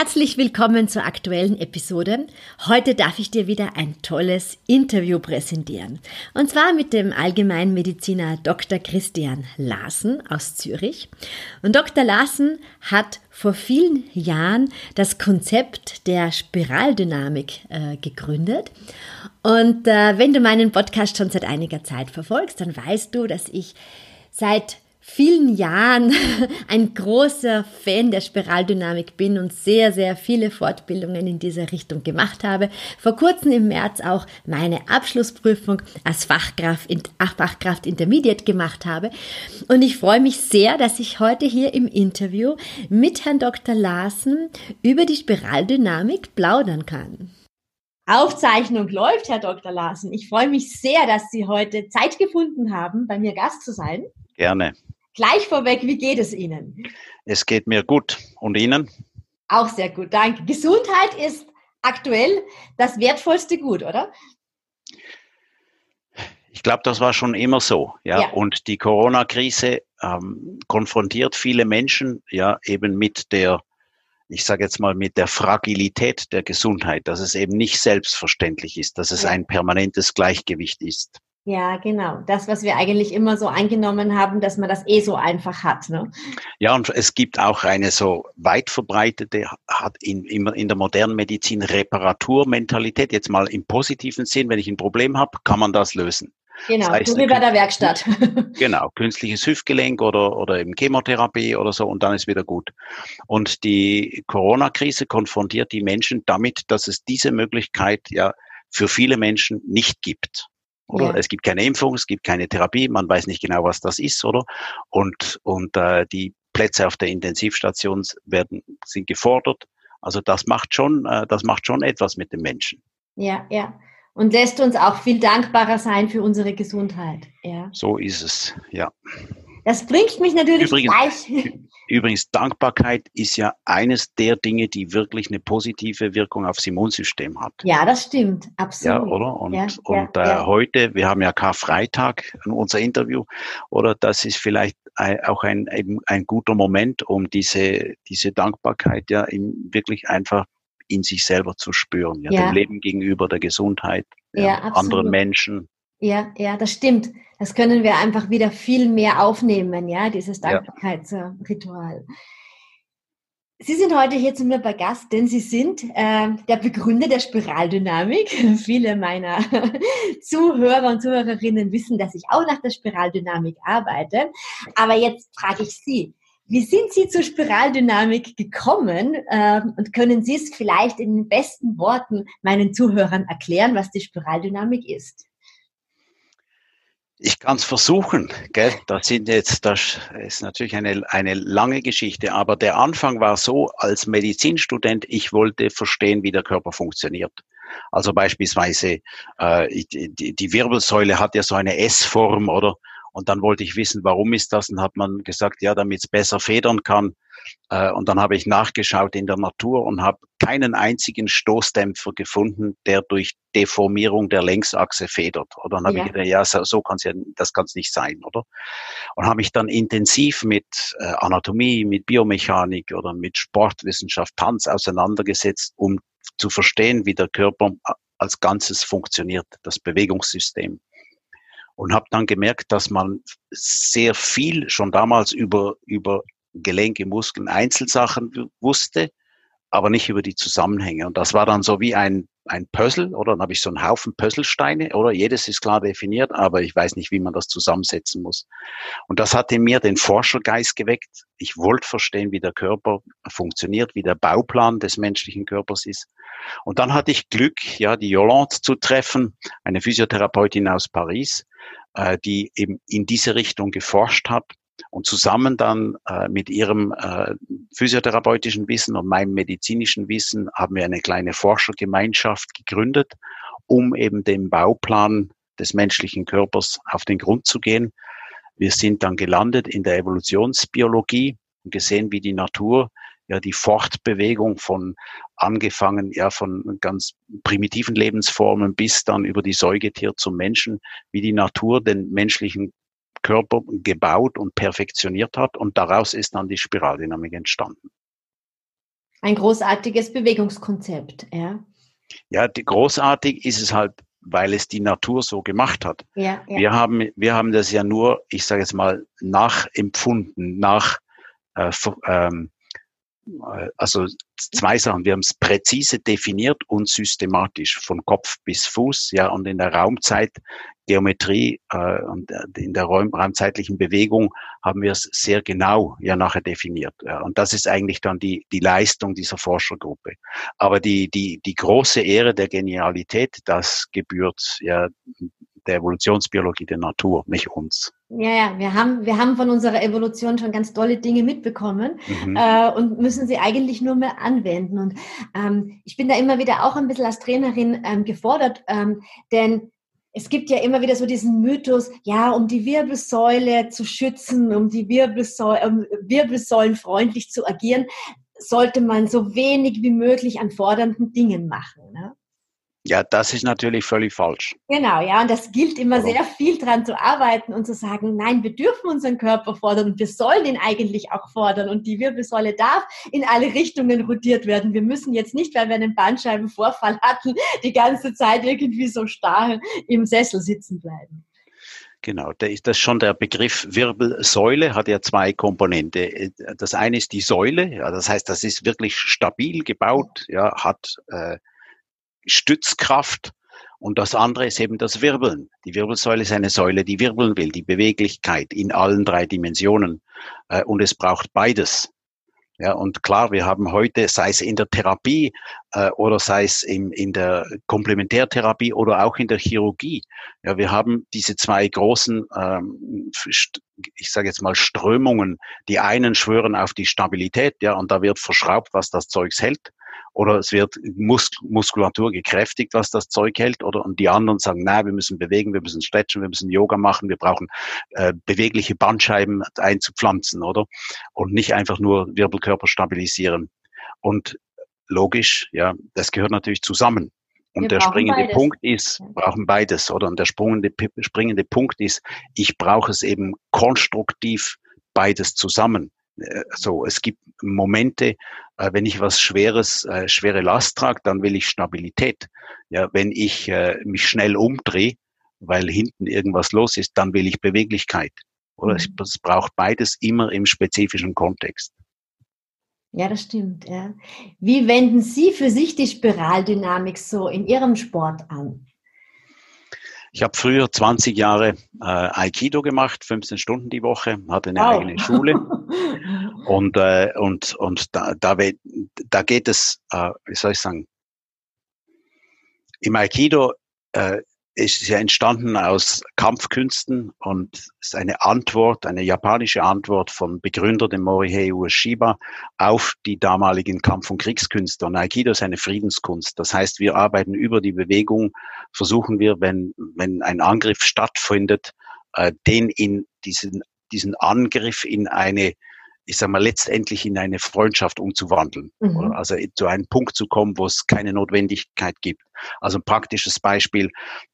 Herzlich willkommen zur aktuellen Episode. Heute darf ich dir wieder ein tolles Interview präsentieren. Und zwar mit dem Allgemeinmediziner Dr. Christian Larsen aus Zürich. Und Dr. Larsen hat vor vielen Jahren das Konzept der Spiraldynamik äh, gegründet. Und äh, wenn du meinen Podcast schon seit einiger Zeit verfolgst, dann weißt du, dass ich seit vielen Jahren ein großer Fan der Spiraldynamik bin und sehr, sehr viele Fortbildungen in dieser Richtung gemacht habe. Vor kurzem im März auch meine Abschlussprüfung als Fachkraft, Fachkraft Intermediate gemacht habe. Und ich freue mich sehr, dass ich heute hier im Interview mit Herrn Dr. Larsen über die Spiraldynamik plaudern kann. Aufzeichnung läuft, Herr Dr. Larsen. Ich freue mich sehr, dass Sie heute Zeit gefunden haben, bei mir Gast zu sein. Gerne. Gleich vorweg, wie geht es Ihnen? Es geht mir gut. Und Ihnen? Auch sehr gut, danke. Gesundheit ist aktuell das wertvollste Gut, oder? Ich glaube, das war schon immer so. Ja. ja. Und die Corona-Krise ähm, konfrontiert viele Menschen ja eben mit der, ich sage jetzt mal, mit der Fragilität der Gesundheit, dass es eben nicht selbstverständlich ist, dass es ja. ein permanentes Gleichgewicht ist. Ja, genau. Das, was wir eigentlich immer so eingenommen haben, dass man das eh so einfach hat. Ne? Ja, und es gibt auch eine so weit verbreitete, hat in, in der modernen Medizin Reparaturmentalität. Jetzt mal im positiven Sinn, wenn ich ein Problem habe, kann man das lösen. Genau, das heißt, so wie bei der Werkstatt. genau, künstliches Hüftgelenk oder, oder eben Chemotherapie oder so und dann ist wieder gut. Und die Corona-Krise konfrontiert die Menschen damit, dass es diese Möglichkeit ja für viele Menschen nicht gibt. Oder? Ja. Es gibt keine Impfung, es gibt keine Therapie, man weiß nicht genau, was das ist, oder? Und, und äh, die Plätze auf der Intensivstation werden, sind gefordert. Also das macht schon, äh, das macht schon etwas mit den Menschen. Ja, ja. Und lässt uns auch viel dankbarer sein für unsere Gesundheit. Ja. So ist es, ja. Das bringt mich natürlich übrigens, gleich. Übrigens, Dankbarkeit ist ja eines der Dinge, die wirklich eine positive Wirkung aufs Immunsystem hat. Ja, das stimmt, absolut. Ja, oder? Und, ja, und ja, äh, ja. heute, wir haben ja Karfreitag, unser Interview, oder das ist vielleicht auch ein, ein guter Moment, um diese, diese Dankbarkeit ja wirklich einfach in sich selber zu spüren, ja, dem Leben gegenüber, der Gesundheit, anderen Menschen. Ja, ja, das stimmt. Das können wir einfach wieder viel mehr aufnehmen, ja, dieses Dankbarkeitsritual. Sie sind heute hier zu mir bei Gast, denn Sie sind äh, der Begründer der Spiraldynamik. Viele meiner Zuhörer und Zuhörerinnen wissen, dass ich auch nach der Spiraldynamik arbeite. Aber jetzt frage ich Sie, wie sind Sie zur Spiraldynamik gekommen? Äh, und können Sie es vielleicht in den besten Worten meinen Zuhörern erklären, was die Spiraldynamik ist? Ich kann es versuchen, gell? Das sind jetzt, das ist natürlich eine, eine lange Geschichte, aber der Anfang war so, als Medizinstudent, ich wollte verstehen, wie der Körper funktioniert. Also beispielsweise äh, die, die Wirbelsäule hat ja so eine S-Form, oder? Und dann wollte ich wissen, warum ist das? Und hat man gesagt, ja, damit es besser federn kann. Äh, und dann habe ich nachgeschaut in der Natur und habe keinen einzigen Stoßdämpfer gefunden, der durch Deformierung der Längsachse federt. Oder dann habe ja. ich gedacht, ja, so, so kann es ja, das kann es nicht sein, oder? Und habe mich dann intensiv mit äh, Anatomie, mit Biomechanik oder mit Sportwissenschaft, Tanz auseinandergesetzt, um zu verstehen, wie der Körper als Ganzes funktioniert, das Bewegungssystem und habe dann gemerkt, dass man sehr viel schon damals über, über Gelenke, Muskeln, Einzelsachen wusste, aber nicht über die Zusammenhänge. Und das war dann so wie ein, ein Puzzle, oder? Dann habe ich so einen Haufen Puzzlesteine, oder? Jedes ist klar definiert, aber ich weiß nicht, wie man das zusammensetzen muss. Und das hat in mir den Forschergeist geweckt. Ich wollte verstehen, wie der Körper funktioniert, wie der Bauplan des menschlichen Körpers ist. Und dann hatte ich Glück, ja, die Yolande zu treffen, eine Physiotherapeutin aus Paris, äh, die eben in diese Richtung geforscht hat und zusammen dann äh, mit ihrem äh, physiotherapeutischen Wissen und meinem medizinischen Wissen haben wir eine kleine Forschergemeinschaft gegründet, um eben dem Bauplan des menschlichen Körpers auf den Grund zu gehen. Wir sind dann gelandet in der Evolutionsbiologie und gesehen, wie die Natur ja die Fortbewegung von angefangen ja von ganz primitiven Lebensformen bis dann über die Säugetier zum Menschen, wie die Natur den menschlichen Körper gebaut und perfektioniert hat und daraus ist dann die Spiraldynamik entstanden. Ein großartiges Bewegungskonzept, ja. Ja, die, großartig ist es halt, weil es die Natur so gemacht hat. Ja, ja. Wir haben, wir haben das ja nur, ich sage jetzt mal, nachempfunden, nach äh, ähm, äh, also zwei Sachen. Wir haben es präzise definiert und systematisch von Kopf bis Fuß, ja, und in der Raumzeit Geometrie äh, und äh, in der Raum, raumzeitlichen Bewegung haben wir es sehr genau ja nachher definiert. Ja. Und das ist eigentlich dann die, die Leistung dieser Forschergruppe. Aber die, die, die große Ehre der Genialität, das gebührt ja der Evolutionsbiologie der Natur, nicht uns. Ja, ja, wir haben, wir haben von unserer Evolution schon ganz tolle Dinge mitbekommen mhm. äh, und müssen sie eigentlich nur mehr anwenden. Und ähm, ich bin da immer wieder auch ein bisschen als Trainerin ähm, gefordert, ähm, denn es gibt ja immer wieder so diesen Mythos, ja, um die Wirbelsäule zu schützen, um die Wirbelsäule, um Wirbelsäulen freundlich zu agieren, sollte man so wenig wie möglich an fordernden Dingen machen. Ne? Ja, das ist natürlich völlig falsch. Genau, ja, und das gilt immer Warum? sehr viel dran zu arbeiten und zu sagen, nein, wir dürfen unseren Körper fordern und wir sollen ihn eigentlich auch fordern und die Wirbelsäule darf in alle Richtungen rotiert werden. Wir müssen jetzt nicht, weil wir einen Bandscheibenvorfall hatten, die ganze Zeit irgendwie so starr im Sessel sitzen bleiben. Genau, da ist das schon der Begriff Wirbelsäule, hat ja zwei Komponente. Das eine ist die Säule, ja, das heißt, das ist wirklich stabil gebaut, ja, hat äh, Stützkraft. Und das andere ist eben das Wirbeln. Die Wirbelsäule ist eine Säule, die wirbeln will, die Beweglichkeit in allen drei Dimensionen. Äh, und es braucht beides. Ja, und klar, wir haben heute, sei es in der Therapie äh, oder sei es in, in der Komplementärtherapie oder auch in der Chirurgie, ja, wir haben diese zwei großen, ähm, ich sage jetzt mal Strömungen. Die einen schwören auf die Stabilität, ja, und da wird verschraubt, was das Zeugs hält oder es wird Mus Muskulatur gekräftigt, was das Zeug hält, oder und die anderen sagen, na, wir müssen bewegen, wir müssen stretchen, wir müssen Yoga machen, wir brauchen äh, bewegliche Bandscheiben einzupflanzen, oder? Und nicht einfach nur Wirbelkörper stabilisieren. Und logisch, ja, das gehört natürlich zusammen. Und wir der springende beides. Punkt ist, brauchen beides, oder? Und der springende, springende Punkt ist, ich brauche es eben konstruktiv beides zusammen. Äh, so, es gibt Momente, äh, wenn ich was Schweres, äh, schwere Last trage, dann will ich Stabilität. Ja, wenn ich mich schnell umdrehe, weil hinten irgendwas los ist, dann will ich Beweglichkeit. Oder mhm. es braucht beides immer im spezifischen Kontext. Ja, das stimmt. Ja. Wie wenden Sie für sich die Spiraldynamik so in Ihrem Sport an? Ich habe früher 20 Jahre äh, Aikido gemacht, 15 Stunden die Woche, hatte eine wow. eigene Schule. und äh, und, und da, da, da geht es, äh, wie soll ich sagen, im Aikido äh, ist ja entstanden aus Kampfkünsten und ist eine Antwort, eine japanische Antwort vom Begründer, dem Morihei Ueshiba, auf die damaligen Kampf- und Kriegskünste. Und Aikido ist eine Friedenskunst. Das heißt, wir arbeiten über die Bewegung, versuchen wir, wenn, wenn ein Angriff stattfindet, äh, den in diesen, diesen Angriff in eine ich sag mal, letztendlich in eine Freundschaft umzuwandeln. Mhm. Also zu einem Punkt zu kommen, wo es keine Notwendigkeit gibt. Also ein praktisches Beispiel,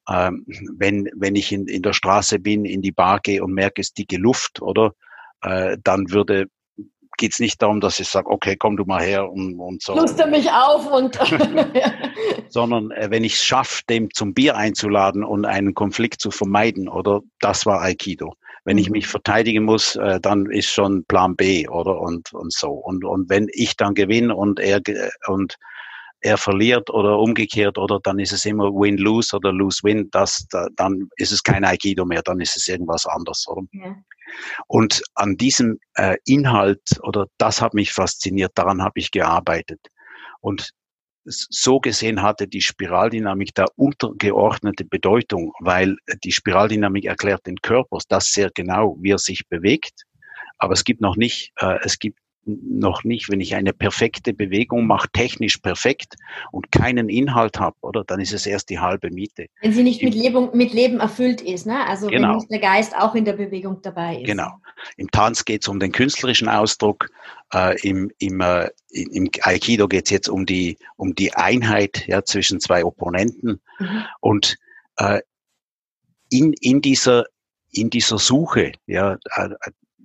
ähm, wenn, wenn ich in, in der Straße bin, in die Bar gehe und merke, es dicke Luft, oder? Äh, dann würde geht es nicht darum, dass ich sage, okay, komm du mal her und, und so. Luste mich auf und. Sondern äh, wenn ich es schaffe, dem zum Bier einzuladen und einen Konflikt zu vermeiden, oder das war Aikido. Wenn ich mhm. mich verteidigen muss, äh, dann ist schon Plan B, oder? Und, und so. Und, und wenn ich dann gewinne und er, und er verliert oder umgekehrt, oder dann ist es immer Win-Lose oder Lose-Win, das, da, dann ist es kein Aikido mehr, dann ist es irgendwas anderes, oder? Ja. Und an diesem äh, Inhalt, oder das hat mich fasziniert, daran habe ich gearbeitet. Und so gesehen hatte die Spiraldynamik da untergeordnete Bedeutung, weil die Spiraldynamik erklärt den Körper das sehr genau, wie er sich bewegt. Aber es gibt noch nicht, äh, es gibt noch nicht, wenn ich eine perfekte Bewegung mache, technisch perfekt und keinen Inhalt habe, oder? Dann ist es erst die halbe Miete. Wenn sie nicht mit Leben, mit Leben erfüllt ist, ne? Also genau. wenn nicht der Geist auch in der Bewegung dabei ist. Genau. Im Tanz geht es um den künstlerischen Ausdruck, äh, im, im, äh, im Aikido geht es jetzt um die, um die Einheit ja, zwischen zwei Opponenten. Mhm. Und äh, in, in, dieser, in dieser Suche, ja, äh,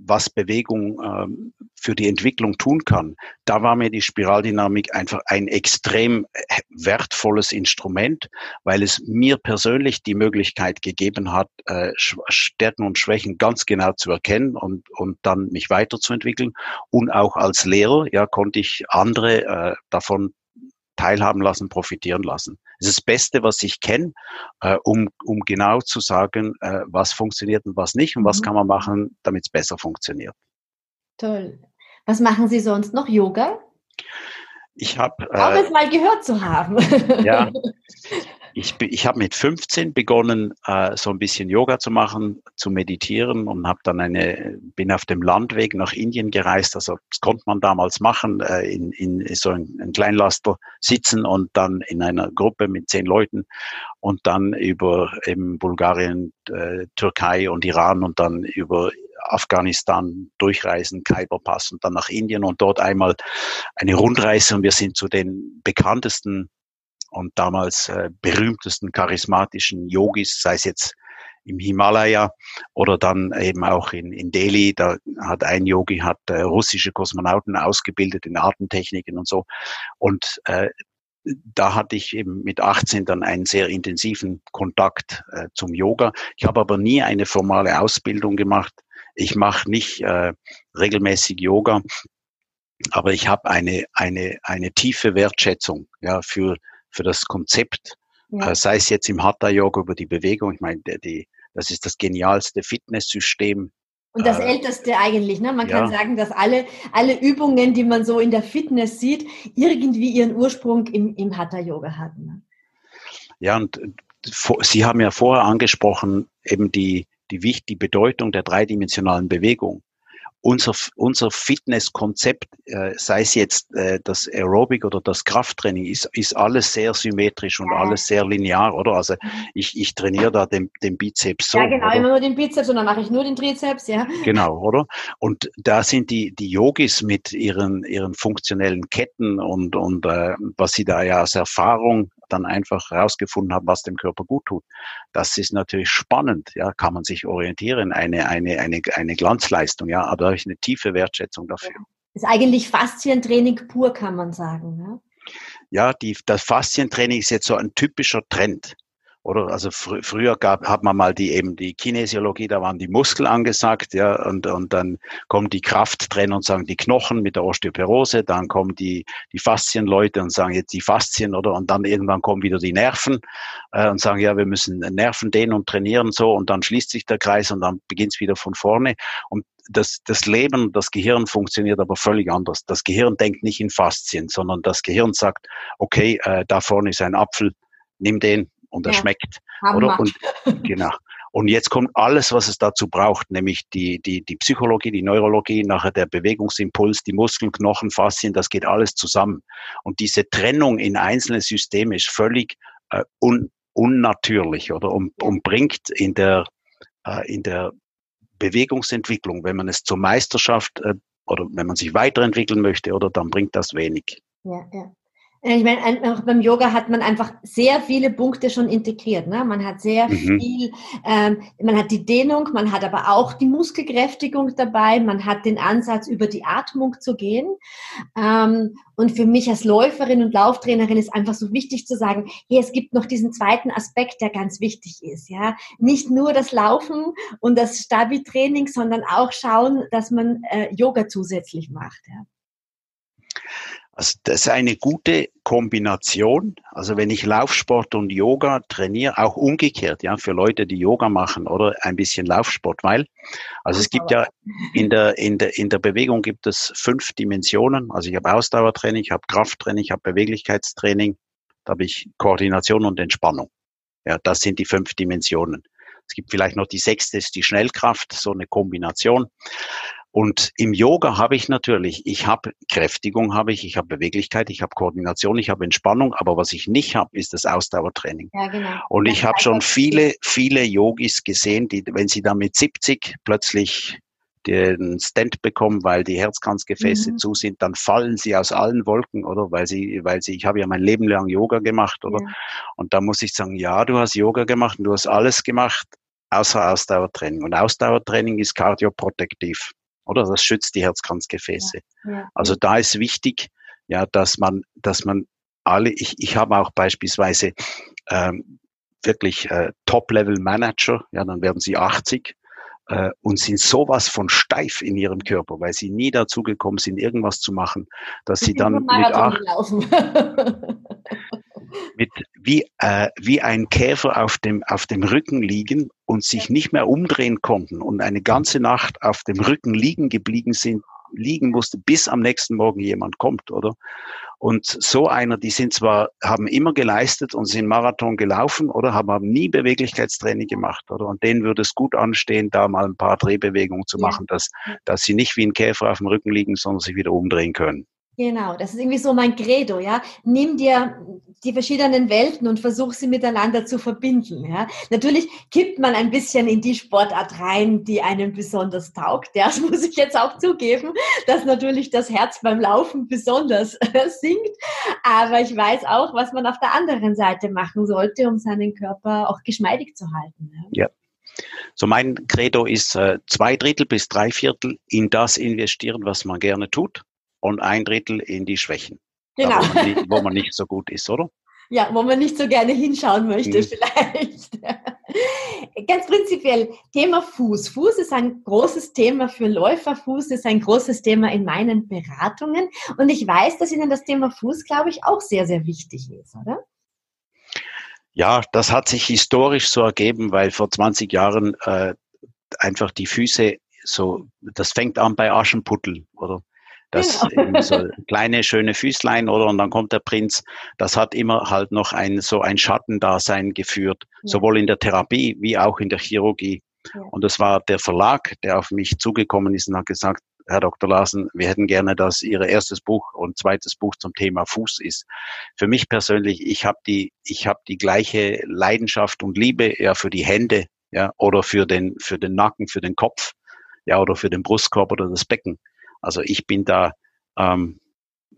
was Bewegung ähm, für die Entwicklung tun kann, da war mir die Spiraldynamik einfach ein extrem äh, wertvolles Instrument, weil es mir persönlich die Möglichkeit gegeben hat, äh, Stärken und Schwächen ganz genau zu erkennen und, und dann mich weiterzuentwickeln. Und auch als Lehrer ja, konnte ich andere äh, davon teilhaben lassen, profitieren lassen. Das ist das Beste, was ich kenne, äh, um, um genau zu sagen, äh, was funktioniert und was nicht und was mhm. kann man machen, damit es besser funktioniert. Toll. Was machen Sie sonst noch? Yoga? Ich habe. Äh, Auch es mal gehört zu haben. Ja, ich, ich habe mit 15 begonnen, äh, so ein bisschen Yoga zu machen, zu meditieren und habe dann eine, bin auf dem Landweg nach Indien gereist. Also das konnte man damals machen, äh, in, in so ein, ein Kleinlaster sitzen und dann in einer Gruppe mit zehn Leuten und dann über eben Bulgarien, äh, Türkei und Iran und dann über Afghanistan durchreisen, Khyberpass und dann nach Indien und dort einmal eine Rundreise und wir sind zu den bekanntesten und damals äh, berühmtesten charismatischen Yogis, sei es jetzt im Himalaya oder dann eben auch in, in Delhi. Da hat ein Yogi hat äh, russische Kosmonauten ausgebildet in Artentechniken und so. Und äh, da hatte ich eben mit 18 dann einen sehr intensiven Kontakt äh, zum Yoga. Ich habe aber nie eine formale Ausbildung gemacht. Ich mache nicht äh, regelmäßig Yoga, aber ich habe eine, eine, eine tiefe Wertschätzung ja, für für das Konzept, ja. äh, sei es jetzt im Hatha-Yoga über die Bewegung. Ich meine, die, das ist das genialste Fitnesssystem. Und das äh, älteste eigentlich, ne? Man ja. kann sagen, dass alle, alle Übungen, die man so in der Fitness sieht, irgendwie ihren Ursprung im, im Hatha-Yoga hatten. Ne? Ja, und äh, Sie haben ja vorher angesprochen, eben die, die, die Bedeutung der dreidimensionalen Bewegung unser, unser Fitnesskonzept, äh, sei es jetzt äh, das Aerobic oder das Krafttraining, ist, ist alles sehr symmetrisch und alles sehr linear, oder? Also ich, ich trainiere da den, den Bizeps so. Ja, genau, oder? immer nur den Bizeps und dann mache ich nur den Trizeps, ja. Genau, oder? Und da sind die, die Yogis mit ihren, ihren funktionellen Ketten und, und äh, was sie da ja aus Erfahrung dann einfach herausgefunden haben, was dem Körper gut tut. Das ist natürlich spannend, ja, kann man sich orientieren, eine, eine, eine, eine Glanzleistung, ja, aber habe ich eine tiefe Wertschätzung dafür. Das ist eigentlich Faszientraining pur, kann man sagen. Ne? Ja, die, das Faszientraining ist jetzt so ein typischer Trend. Oder also fr früher gab, hat man mal die eben die Kinesiologie, da waren die Muskeln angesagt, ja, und, und dann kommen die Krafttrainer und sagen die Knochen mit der Osteoporose, dann kommen die, die Faszienleute und sagen jetzt die Faszien, oder? Und dann irgendwann kommen wieder die Nerven äh, und sagen, ja, wir müssen Nerven dehnen und trainieren so und dann schließt sich der Kreis und dann beginnt es wieder von vorne. Und das, das Leben, das Gehirn funktioniert aber völlig anders. Das Gehirn denkt nicht in Faszien, sondern das Gehirn sagt, okay, äh, da vorne ist ein Apfel, nimm den, und er ja. schmeckt. Oder? Und, genau. Und jetzt kommt alles, was es dazu braucht, nämlich die, die, die Psychologie, die Neurologie, nachher der Bewegungsimpuls, die Muskeln, Knochen, Faszien, das geht alles zusammen. Und diese Trennung in einzelne Systeme ist völlig äh, un, unnatürlich oder und, und bringt in der, äh, in der Bewegungsentwicklung, wenn man es zur Meisterschaft äh, oder wenn man sich weiterentwickeln möchte, oder dann bringt das wenig. Ja, ja. Äh, ich meine, auch beim Yoga hat man einfach sehr viele Punkte schon integriert. Ne? Man hat sehr mhm. viel, ähm, man hat die Dehnung, man hat aber auch die Muskelkräftigung dabei, man hat den Ansatz, über die Atmung zu gehen. Ähm, und für mich als Läuferin und Lauftrainerin ist einfach so wichtig zu sagen, hey, es gibt noch diesen zweiten Aspekt, der ganz wichtig ist. Ja, Nicht nur das Laufen und das Stabi-Training, sondern auch schauen, dass man äh, Yoga zusätzlich macht. Ja. Also das ist eine gute Kombination. Also wenn ich Laufsport und Yoga trainiere, auch umgekehrt, ja, für Leute, die Yoga machen oder ein bisschen Laufsport, weil, also es gibt ja in der, in der, in der Bewegung gibt es fünf Dimensionen. Also ich habe Ausdauertraining, ich habe Krafttraining, ich habe Beweglichkeitstraining, da habe ich Koordination und Entspannung. Ja, das sind die fünf Dimensionen. Es gibt vielleicht noch die sechste, ist die Schnellkraft, so eine Kombination. Und im Yoga habe ich natürlich, ich habe Kräftigung, habe ich, ich habe Beweglichkeit, ich habe Koordination, ich habe Entspannung, aber was ich nicht habe, ist das Ausdauertraining. Ja, genau. Und ich habe schon viele, viele Yogis gesehen, die, wenn sie dann mit 70 plötzlich den Stent bekommen, weil die Herzkranzgefäße mhm. zu sind, dann fallen sie aus allen Wolken, oder? Weil sie, weil sie, ich habe ja mein Leben lang Yoga gemacht, oder? Ja. Und da muss ich sagen, ja, du hast Yoga gemacht und du hast alles gemacht, außer Ausdauertraining. Und Ausdauertraining ist kardioprotektiv, oder? Das schützt die Herzkranzgefäße. Ja. Ja. Also da ist wichtig, ja, dass man, dass man alle, ich, ich habe auch beispielsweise ähm, wirklich äh, Top-Level-Manager, ja, dann werden sie 80 äh, und sind sowas von steif in ihrem Körper, weil sie nie dazu gekommen sind, irgendwas zu machen, dass sie dann mit acht, mit wie, äh, wie ein Käfer auf dem, auf dem Rücken liegen und sich nicht mehr umdrehen konnten und eine ganze Nacht auf dem Rücken liegen geblieben sind, liegen musste, bis am nächsten Morgen jemand kommt, oder? Und so einer, die sind zwar, haben immer geleistet und sind Marathon gelaufen oder haben, haben nie Beweglichkeitstraining gemacht, oder? Und denen würde es gut anstehen, da mal ein paar Drehbewegungen zu machen, dass, dass sie nicht wie ein Käfer auf dem Rücken liegen, sondern sich wieder umdrehen können. Genau, das ist irgendwie so mein Credo, ja. Nimm dir die verschiedenen Welten und versuch sie miteinander zu verbinden, ja. Natürlich kippt man ein bisschen in die Sportart rein, die einem besonders taugt. Das muss ich jetzt auch zugeben, dass natürlich das Herz beim Laufen besonders äh, sinkt. Aber ich weiß auch, was man auf der anderen Seite machen sollte, um seinen Körper auch geschmeidig zu halten. Ja. ja. So mein Credo ist äh, zwei Drittel bis drei Viertel in das investieren, was man gerne tut und ein Drittel in die Schwächen. Genau. Da, wo, man nicht, wo, man nicht, so gut ist, oder? Ja, wo man nicht so gerne hinschauen möchte, mhm. vielleicht. Ganz prinzipiell, Thema Fuß. Fuß ist ein großes Thema für Läufer. Fuß ist ein großes Thema in meinen Beratungen. Und ich weiß, dass Ihnen das Thema Fuß, glaube ich, auch sehr, sehr wichtig ist, oder? Ja, das hat sich historisch so ergeben, weil vor 20 Jahren äh, einfach die Füße so, das fängt an bei Aschenputtel, oder? Das genau. so kleine, schöne Füßlein, oder? Und dann kommt der Prinz. Das hat immer halt noch ein, so ein Schattendasein geführt, ja. sowohl in der Therapie wie auch in der Chirurgie. Ja. Und das war der Verlag, der auf mich zugekommen ist und hat gesagt, Herr Dr. Larsen, wir hätten gerne, dass Ihr erstes Buch und zweites Buch zum Thema Fuß ist. Für mich persönlich, ich habe die, ich habe die gleiche Leidenschaft und Liebe ja für die Hände, ja, oder für den, für den Nacken, für den Kopf, ja, oder für den Brustkorb oder das Becken. Also ich bin da, ähm,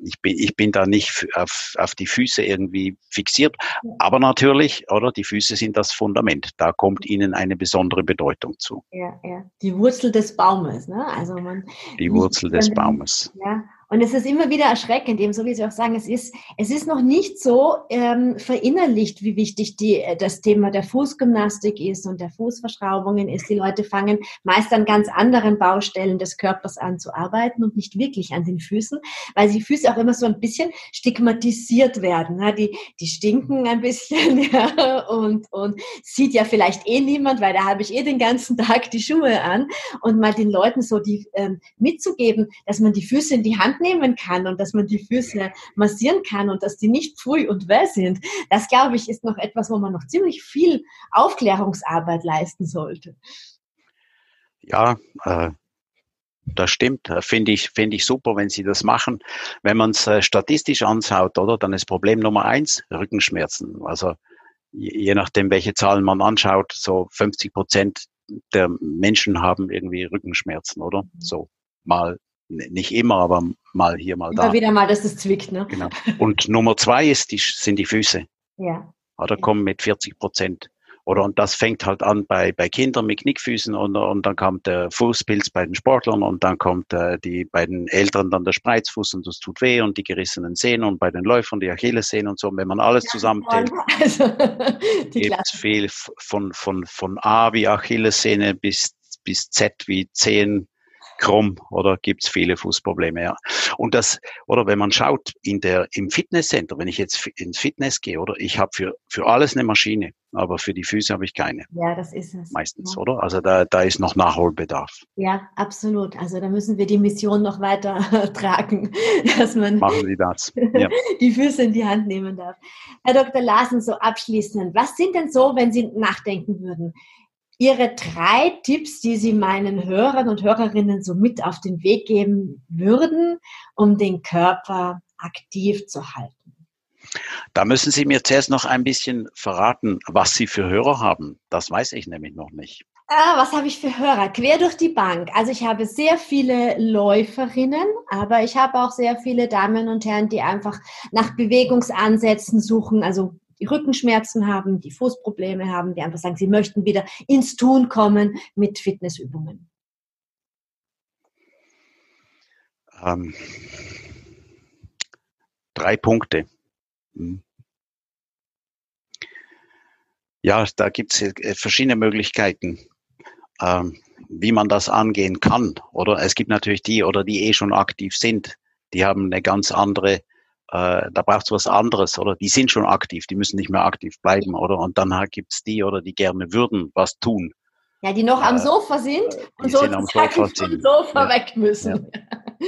ich bin, ich bin da nicht auf, auf die Füße irgendwie fixiert. Aber natürlich, oder? Die Füße sind das Fundament. Da kommt ihnen eine besondere Bedeutung zu. Ja, ja. Die Wurzel des Baumes, ne? Also man. Die Wurzel des Baumes. Ja. Und es ist immer wieder erschreckend, eben so wie Sie auch sagen, es ist, es ist noch nicht so ähm, verinnerlicht, wie wichtig die, äh, das Thema der Fußgymnastik ist und der Fußverschraubungen ist. Die Leute fangen meist an ganz anderen Baustellen des Körpers an zu arbeiten und nicht wirklich an den Füßen, weil die Füße auch immer so ein bisschen stigmatisiert werden. Ne? Die, die stinken ein bisschen ja, und, und sieht ja vielleicht eh niemand, weil da habe ich eh den ganzen Tag die Schuhe an. Und mal den Leuten so die ähm, mitzugeben, dass man die Füße in die Hand nehmen kann und dass man die Füße massieren kann und dass die nicht pfui und weh sind, das glaube ich ist noch etwas, wo man noch ziemlich viel Aufklärungsarbeit leisten sollte. Ja, äh, das stimmt. Finde ich, finde ich super, wenn Sie das machen. Wenn man es äh, statistisch anschaut, oder, dann ist Problem Nummer eins Rückenschmerzen. Also je nachdem, welche Zahlen man anschaut, so 50 Prozent der Menschen haben irgendwie Rückenschmerzen, oder? So mal nicht immer, aber mal hier, mal da. Immer wieder mal, dass es zwickt, ne? Genau. Und Nummer zwei ist die, sind die Füße. Ja. Oder kommen mit 40 Prozent. Oder und das fängt halt an bei, bei Kindern mit Knickfüßen und, und dann kommt der Fußpilz bei den Sportlern und dann kommt äh, die bei den Älteren dann der Spreizfuß und das tut weh und die gerissenen Sehnen und bei den Läufern die Achillessehnen und so. Und wenn man alles ja, zusammenzählt, also, gibt es viel von, von, von A wie Achillessehne bis, bis Z wie Zehen krumm oder gibt's viele Fußprobleme, ja. Und das, oder wenn man schaut in der, im Fitnesscenter, wenn ich jetzt ins Fitness gehe, oder ich habe für, für alles eine Maschine, aber für die Füße habe ich keine. Ja, das ist es. Meistens, ja. oder? Also da, da ist noch Nachholbedarf. Ja, absolut. Also da müssen wir die Mission noch weiter tragen, dass man Machen Sie das. Ja. die Füße in die Hand nehmen darf. Herr Dr. Larsen, so abschließend, was sind denn so, wenn Sie nachdenken würden, Ihre drei Tipps, die Sie meinen Hörern und Hörerinnen so mit auf den Weg geben würden, um den Körper aktiv zu halten? Da müssen Sie mir zuerst noch ein bisschen verraten, was Sie für Hörer haben. Das weiß ich nämlich noch nicht. Ah, was habe ich für Hörer? Quer durch die Bank. Also ich habe sehr viele Läuferinnen, aber ich habe auch sehr viele Damen und Herren, die einfach nach Bewegungsansätzen suchen, also die Rückenschmerzen haben, die Fußprobleme haben, die einfach sagen, sie möchten wieder ins Tun kommen mit Fitnessübungen. Ähm, drei Punkte. Hm. Ja, da gibt es äh, verschiedene Möglichkeiten, ähm, wie man das angehen kann. Oder es gibt natürlich die oder die eh schon aktiv sind. Die haben eine ganz andere, äh, da braucht es was anderes, oder? Die sind schon aktiv, die müssen nicht mehr aktiv bleiben, oder? Und dann gibt es die oder die gerne würden was tun. Ja, die noch am äh, Sofa sind und so am Sofa vom Sofa ja. weg müssen. Ja.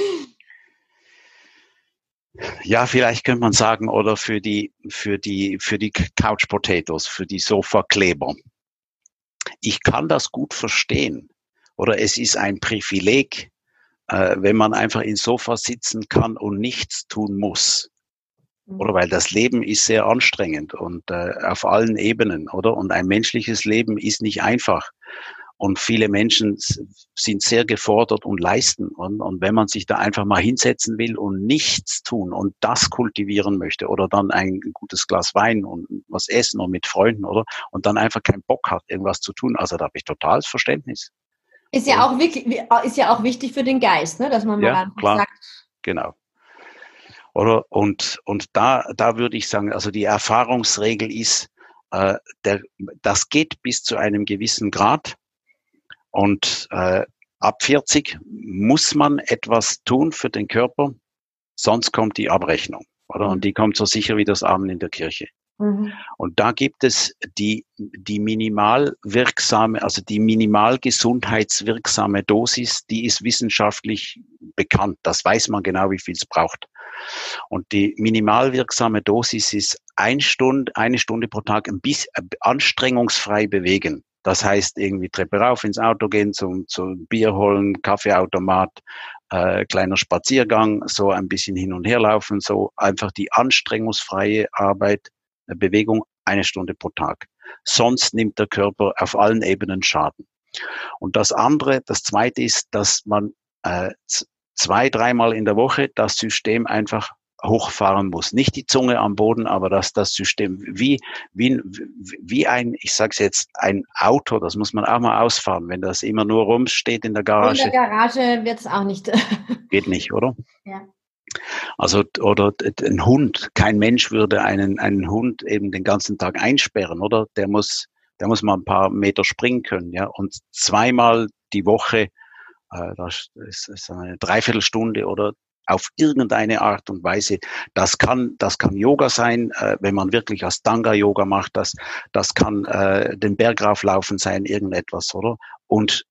Ja, vielleicht könnte man sagen, oder für die, für die, für die Couch Potatoes, für die Sofakleber. Ich kann das gut verstehen. Oder es ist ein Privileg, äh, wenn man einfach ins Sofa sitzen kann und nichts tun muss. Oder weil das Leben ist sehr anstrengend und äh, auf allen Ebenen, oder? Und ein menschliches Leben ist nicht einfach. Und viele Menschen sind sehr gefordert und leisten. Und, und wenn man sich da einfach mal hinsetzen will und nichts tun und das kultivieren möchte oder dann ein gutes Glas Wein und was essen und mit Freunden, oder? Und dann einfach keinen Bock hat, irgendwas zu tun. Also da habe ich totales Verständnis. Ist ja auch wichtig, ist ja auch wichtig für den Geist, ne? dass man mal ja, sagt. Genau. Oder? Und, und da, da würde ich sagen, also die Erfahrungsregel ist, äh, der, das geht bis zu einem gewissen Grad. Und äh, ab 40 muss man etwas tun für den Körper, sonst kommt die Abrechnung. Oder? Und mhm. die kommt so sicher wie das Abend in der Kirche. Mhm. Und da gibt es die, die minimal wirksame, also die minimal gesundheitswirksame Dosis, die ist wissenschaftlich bekannt. Das weiß man genau, wie viel es braucht. Und die minimal wirksame Dosis ist ein Stunde, eine Stunde pro Tag ein bisschen äh, anstrengungsfrei bewegen. Das heißt, irgendwie Treppe rauf, ins Auto gehen, zum, zum Bier holen, Kaffeeautomat, äh, kleiner Spaziergang, so ein bisschen hin und her laufen, so einfach die anstrengungsfreie Arbeit, Bewegung eine Stunde pro Tag. Sonst nimmt der Körper auf allen Ebenen Schaden. Und das andere, das zweite ist, dass man äh, zwei, dreimal in der Woche das System einfach hochfahren muss. Nicht die Zunge am Boden, aber dass das System wie, wie, wie ein, ich sage jetzt, ein Auto, das muss man auch mal ausfahren, wenn das immer nur rumsteht in der Garage. In der Garage wird es auch nicht. Geht nicht, oder? Ja. Also, oder ein Hund, kein Mensch würde einen, einen Hund eben den ganzen Tag einsperren, oder? Der muss, der muss mal ein paar Meter springen können, ja. Und zweimal die Woche, äh, das ist eine Dreiviertelstunde oder auf irgendeine Art und Weise. Das kann, das kann Yoga sein, äh, wenn man wirklich Astanga Yoga macht. Das, das kann äh, den Berg rauflaufen sein, irgendetwas, oder? Und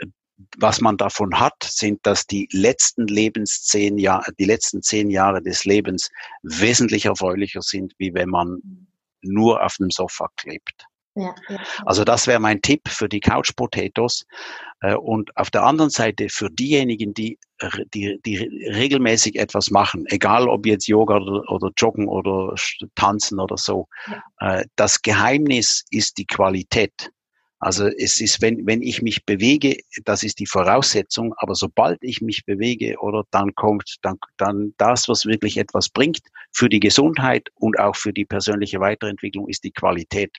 was man davon hat, sind, dass die letzten Lebenszehn Jahre, die letzten zehn Jahre des Lebens wesentlich erfreulicher sind, wie wenn man nur auf dem Sofa klebt. Ja, ja. Also das wäre mein Tipp für die Couch Potatoes. Äh, und auf der anderen Seite für diejenigen, die, die, die regelmäßig etwas machen, egal ob jetzt Yoga oder, oder Joggen oder Tanzen oder so, ja. Äh, das Geheimnis ist die Qualität. Also es ist, wenn, wenn ich mich bewege, das ist die Voraussetzung, aber sobald ich mich bewege, oder dann kommt dann, dann das, was wirklich etwas bringt für die Gesundheit und auch für die persönliche Weiterentwicklung, ist die Qualität.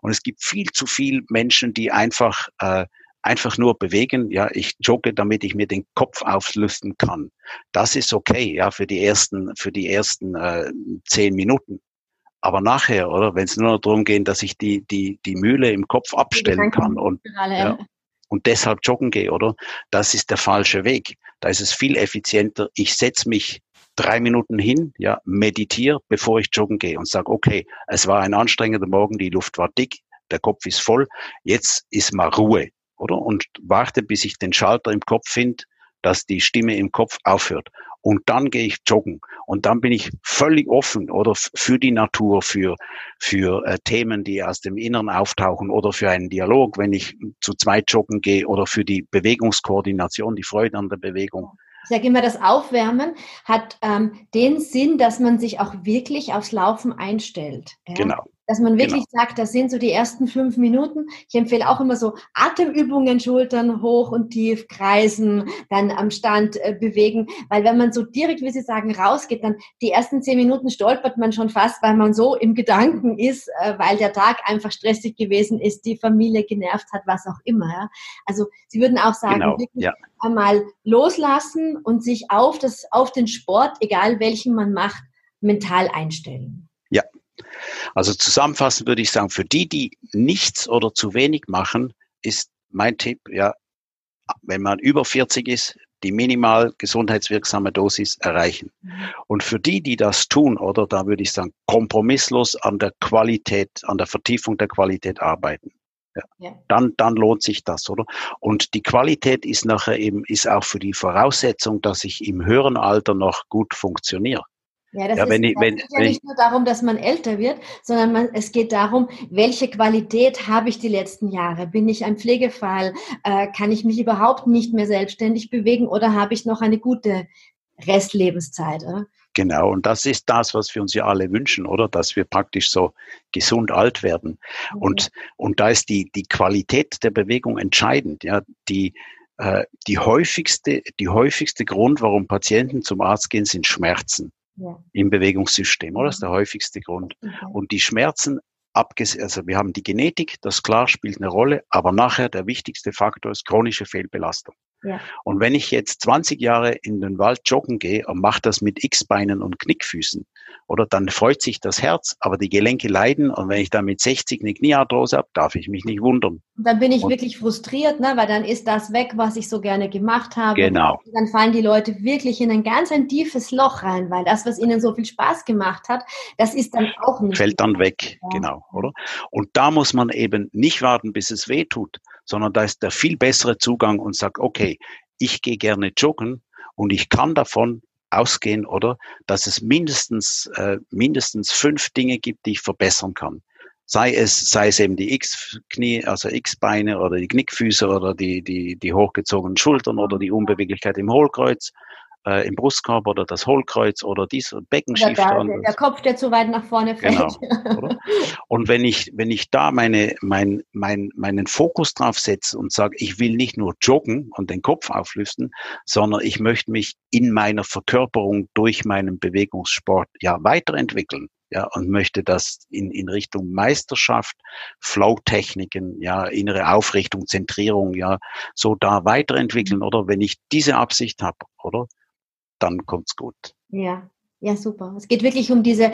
Und es gibt viel zu viel Menschen, die einfach äh, einfach nur bewegen. Ja, ich jogge, damit ich mir den Kopf auflüften kann. Das ist okay, ja, für die ersten, für die ersten äh, zehn Minuten. Aber nachher, oder, wenn es nur noch darum geht, dass ich die, die, die Mühle im Kopf abstellen kann und, ja, und deshalb joggen gehe, oder? Das ist der falsche Weg. Da ist es viel effizienter. Ich setze mich drei Minuten hin, ja, meditiere, bevor ich joggen gehe und sage, okay, es war ein anstrengender Morgen, die Luft war dick, der Kopf ist voll, jetzt ist mal Ruhe, oder? Und warte, bis ich den Schalter im Kopf finde, dass die Stimme im Kopf aufhört. Und dann gehe ich joggen und dann bin ich völlig offen oder für die Natur, für, für äh, Themen, die aus dem Inneren auftauchen oder für einen Dialog, wenn ich zu zweit joggen gehe oder für die Bewegungskoordination, die Freude an der Bewegung. Ich sage immer, das Aufwärmen hat ähm, den Sinn, dass man sich auch wirklich aufs Laufen einstellt. Ja? Genau dass man wirklich genau. sagt, das sind so die ersten fünf Minuten. Ich empfehle auch immer so Atemübungen, Schultern hoch und tief kreisen, dann am Stand äh, bewegen, weil wenn man so direkt, wie Sie sagen, rausgeht, dann die ersten zehn Minuten stolpert man schon fast, weil man so im Gedanken ist, äh, weil der Tag einfach stressig gewesen ist, die Familie genervt hat, was auch immer. Ja? Also Sie würden auch sagen, genau. wirklich ja. einmal loslassen und sich auf das, auf den Sport, egal welchen man macht, mental einstellen. Also zusammenfassend würde ich sagen, für die, die nichts oder zu wenig machen, ist mein Tipp, ja, wenn man über 40 ist, die minimal gesundheitswirksame Dosis erreichen. Mhm. Und für die, die das tun, oder da würde ich sagen, kompromisslos an der Qualität, an der Vertiefung der Qualität arbeiten. Ja. ja. Dann, dann lohnt sich das, oder? Und die Qualität ist nachher eben, ist auch für die Voraussetzung, dass ich im höheren Alter noch gut funktioniere. Ja, das ja, wenn ist, ich, wenn, ja nicht nur darum, dass man älter wird, sondern man, es geht darum, welche Qualität habe ich die letzten Jahre? Bin ich ein Pflegefall? Äh, kann ich mich überhaupt nicht mehr selbstständig bewegen oder habe ich noch eine gute Restlebenszeit? Oder? Genau, und das ist das, was wir uns ja alle wünschen, oder? Dass wir praktisch so gesund alt werden. Mhm. Und, und da ist die, die Qualität der Bewegung entscheidend. Ja, die, äh, die häufigste, die häufigste Grund, warum Patienten zum Arzt gehen, sind Schmerzen ja. im Bewegungssystem, oder? Das ist der häufigste Grund. Okay. Und die Schmerzen, also wir haben die Genetik, das klar spielt eine Rolle, aber nachher der wichtigste Faktor ist chronische Fehlbelastung. Ja. Und wenn ich jetzt 20 Jahre in den Wald joggen gehe und mache das mit X-Beinen und Knickfüßen, oder dann freut sich das Herz, aber die Gelenke leiden und wenn ich dann mit 60 eine Kniearthrose habe, darf ich mich nicht wundern. Und dann bin ich und wirklich frustriert, ne? weil dann ist das weg, was ich so gerne gemacht habe. Genau. Und dann fallen die Leute wirklich in ein ganz ein tiefes Loch rein, weil das, was ihnen so viel Spaß gemacht hat, das ist dann auch nicht. Fällt dann weg, ja. genau, oder? Und da muss man eben nicht warten, bis es weh tut, sondern da ist der viel bessere Zugang und sagt, okay, ich gehe gerne joggen und ich kann davon ausgehen, oder, dass es mindestens, äh, mindestens fünf Dinge gibt, die ich verbessern kann. Sei es, sei es eben die X-Knie, also X-Beine oder die Knickfüße oder die, die, die hochgezogenen Schultern oder die Unbeweglichkeit im Hohlkreuz äh, im Brustkorb oder das Hohlkreuz oder dies Beckenschicht. Der, der, Kopf, der zu weit nach vorne fällt. Genau, und wenn ich, wenn ich da meine, mein, mein, meinen Fokus drauf setze und sage, ich will nicht nur joggen und den Kopf auflüften, sondern ich möchte mich in meiner Verkörperung durch meinen Bewegungssport ja weiterentwickeln ja, und möchte das in, in Richtung Meisterschaft, Flow-Techniken, ja, innere Aufrichtung, Zentrierung, ja, so da weiterentwickeln, oder? Wenn ich diese Absicht habe, oder? Dann kommt's gut. Ja, ja, super. Es geht wirklich um diese,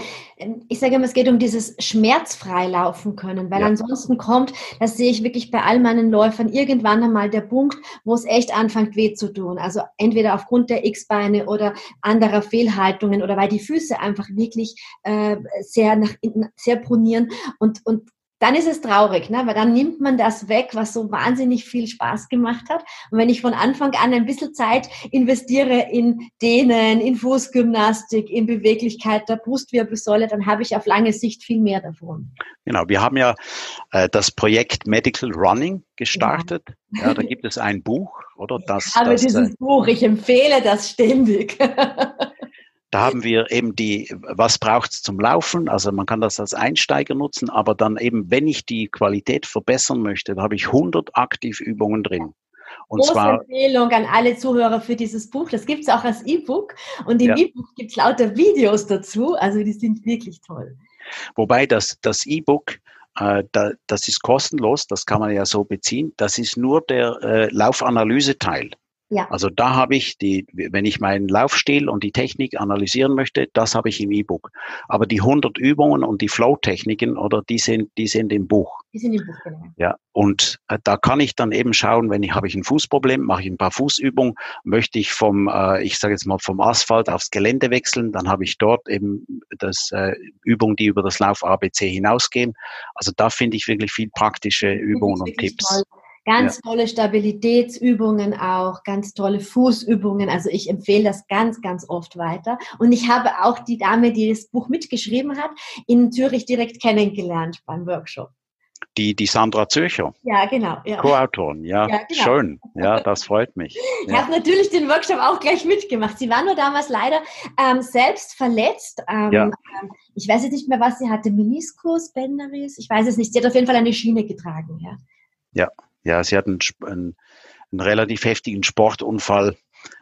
ich sage immer, es geht um dieses schmerzfrei laufen können, weil ja. ansonsten kommt, das sehe ich wirklich bei all meinen Läufern, irgendwann einmal der Punkt, wo es echt anfängt weh zu tun. Also entweder aufgrund der X-Beine oder anderer Fehlhaltungen oder weil die Füße einfach wirklich äh, sehr nach, sehr pronieren und, und dann ist es traurig, ne? weil dann nimmt man das weg, was so wahnsinnig viel Spaß gemacht hat. Und wenn ich von Anfang an ein bisschen Zeit investiere in Dehnen, in Fußgymnastik, in Beweglichkeit der Brustwirbelsäule, dann habe ich auf lange Sicht viel mehr davon. Genau, wir haben ja äh, das Projekt Medical Running gestartet. Ja. ja da gibt es ein Buch, oder? Das, ich habe das, dieses äh, Buch, ich empfehle das ständig. Da haben wir eben die, was braucht es zum Laufen? Also man kann das als Einsteiger nutzen, aber dann eben, wenn ich die Qualität verbessern möchte, da habe ich 100 Aktivübungen drin. Und Große zwar, Empfehlung an alle Zuhörer für dieses Buch. Das gibt es auch als E-Book und im ja. E-Book gibt es lauter Videos dazu. Also die sind wirklich toll. Wobei das, das E-Book, äh, da, das ist kostenlos, das kann man ja so beziehen. Das ist nur der äh, Laufanalyse-Teil. Ja. Also da habe ich die, wenn ich meinen Laufstil und die Technik analysieren möchte, das habe ich im E-Book. Aber die 100 Übungen und die Flow-Techniken oder die sind, die sind im Buch. Die sind im Buch, genau. Ja. Und äh, da kann ich dann eben schauen, wenn ich habe ich ein Fußproblem, mache ich ein paar Fußübungen, möchte ich vom, äh, ich sage jetzt mal vom Asphalt aufs Gelände wechseln, dann habe ich dort eben das äh, Übungen, die über das Lauf ABC hinausgehen. Also da finde ich wirklich viel praktische Übungen und Tipps. Toll Ganz ja. tolle Stabilitätsübungen auch, ganz tolle Fußübungen. Also ich empfehle das ganz, ganz oft weiter. Und ich habe auch die Dame, die das Buch mitgeschrieben hat, in Zürich direkt kennengelernt beim Workshop. Die, die Sandra Zürcher. Ja, genau. Ja. Co-Autorin, ja, ja genau. schön. Ja, das freut mich. Ich ja. habe natürlich den Workshop auch gleich mitgemacht. Sie war nur damals leider ähm, selbst verletzt. Ähm, ja. Ich weiß jetzt nicht mehr, was sie hatte. Meniskus, Bänderriss, ich weiß es nicht. Sie hat auf jeden Fall eine Schiene getragen. Ja, ja, ja sie hat einen, einen, relativ heftigen Sportunfall.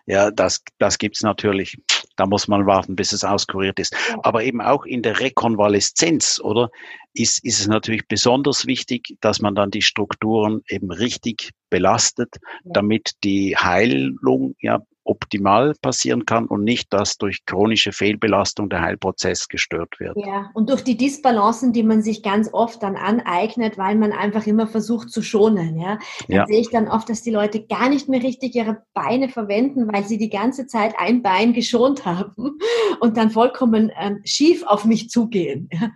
Ja, das, das gibt's natürlich. Da muss man warten, bis es auskuriert ist. Aber eben auch in der Rekonvaleszenz, oder? Ist, ist es natürlich besonders wichtig, dass man dann die Strukturen eben richtig belastet, damit die Heilung ja optimal passieren kann und nicht, dass durch chronische Fehlbelastung der Heilprozess gestört wird. Ja, und durch die Disbalancen, die man sich ganz oft dann aneignet, weil man einfach immer versucht zu schonen. Ja, dann ja. sehe ich dann oft, dass die Leute gar nicht mehr richtig ihre Beine verwenden, weil sie die ganze Zeit ein Bein geschont haben und dann vollkommen ähm, schief auf mich zugehen. Ja.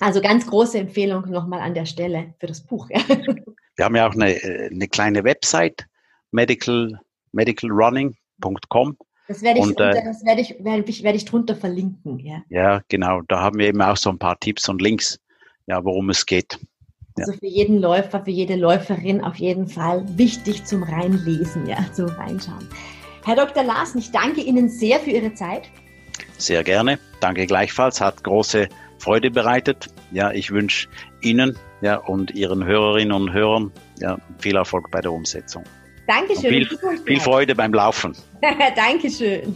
Also ganz große Empfehlung nochmal an der Stelle für das Buch. Ja. Wir haben ja auch eine, äh, eine kleine Website, Medical medicalrunning.com. Das werde ich, und, unter, äh, das werde ich, werde ich, werde ich drunter verlinken. Ja. ja, genau. Da haben wir eben auch so ein paar Tipps und Links, ja, worum es geht. Ja. Also für jeden Läufer, für jede Läuferin auf jeden Fall wichtig zum Reinlesen, ja, zum Reinschauen. Herr Dr. Larsen, ich danke Ihnen sehr für Ihre Zeit. Sehr gerne. Danke gleichfalls. Hat große Freude bereitet. Ja, ich wünsche Ihnen ja, und Ihren Hörerinnen und Hörern ja, viel Erfolg bei der Umsetzung. Dankeschön. Viel, viel Freude beim Laufen. Dankeschön.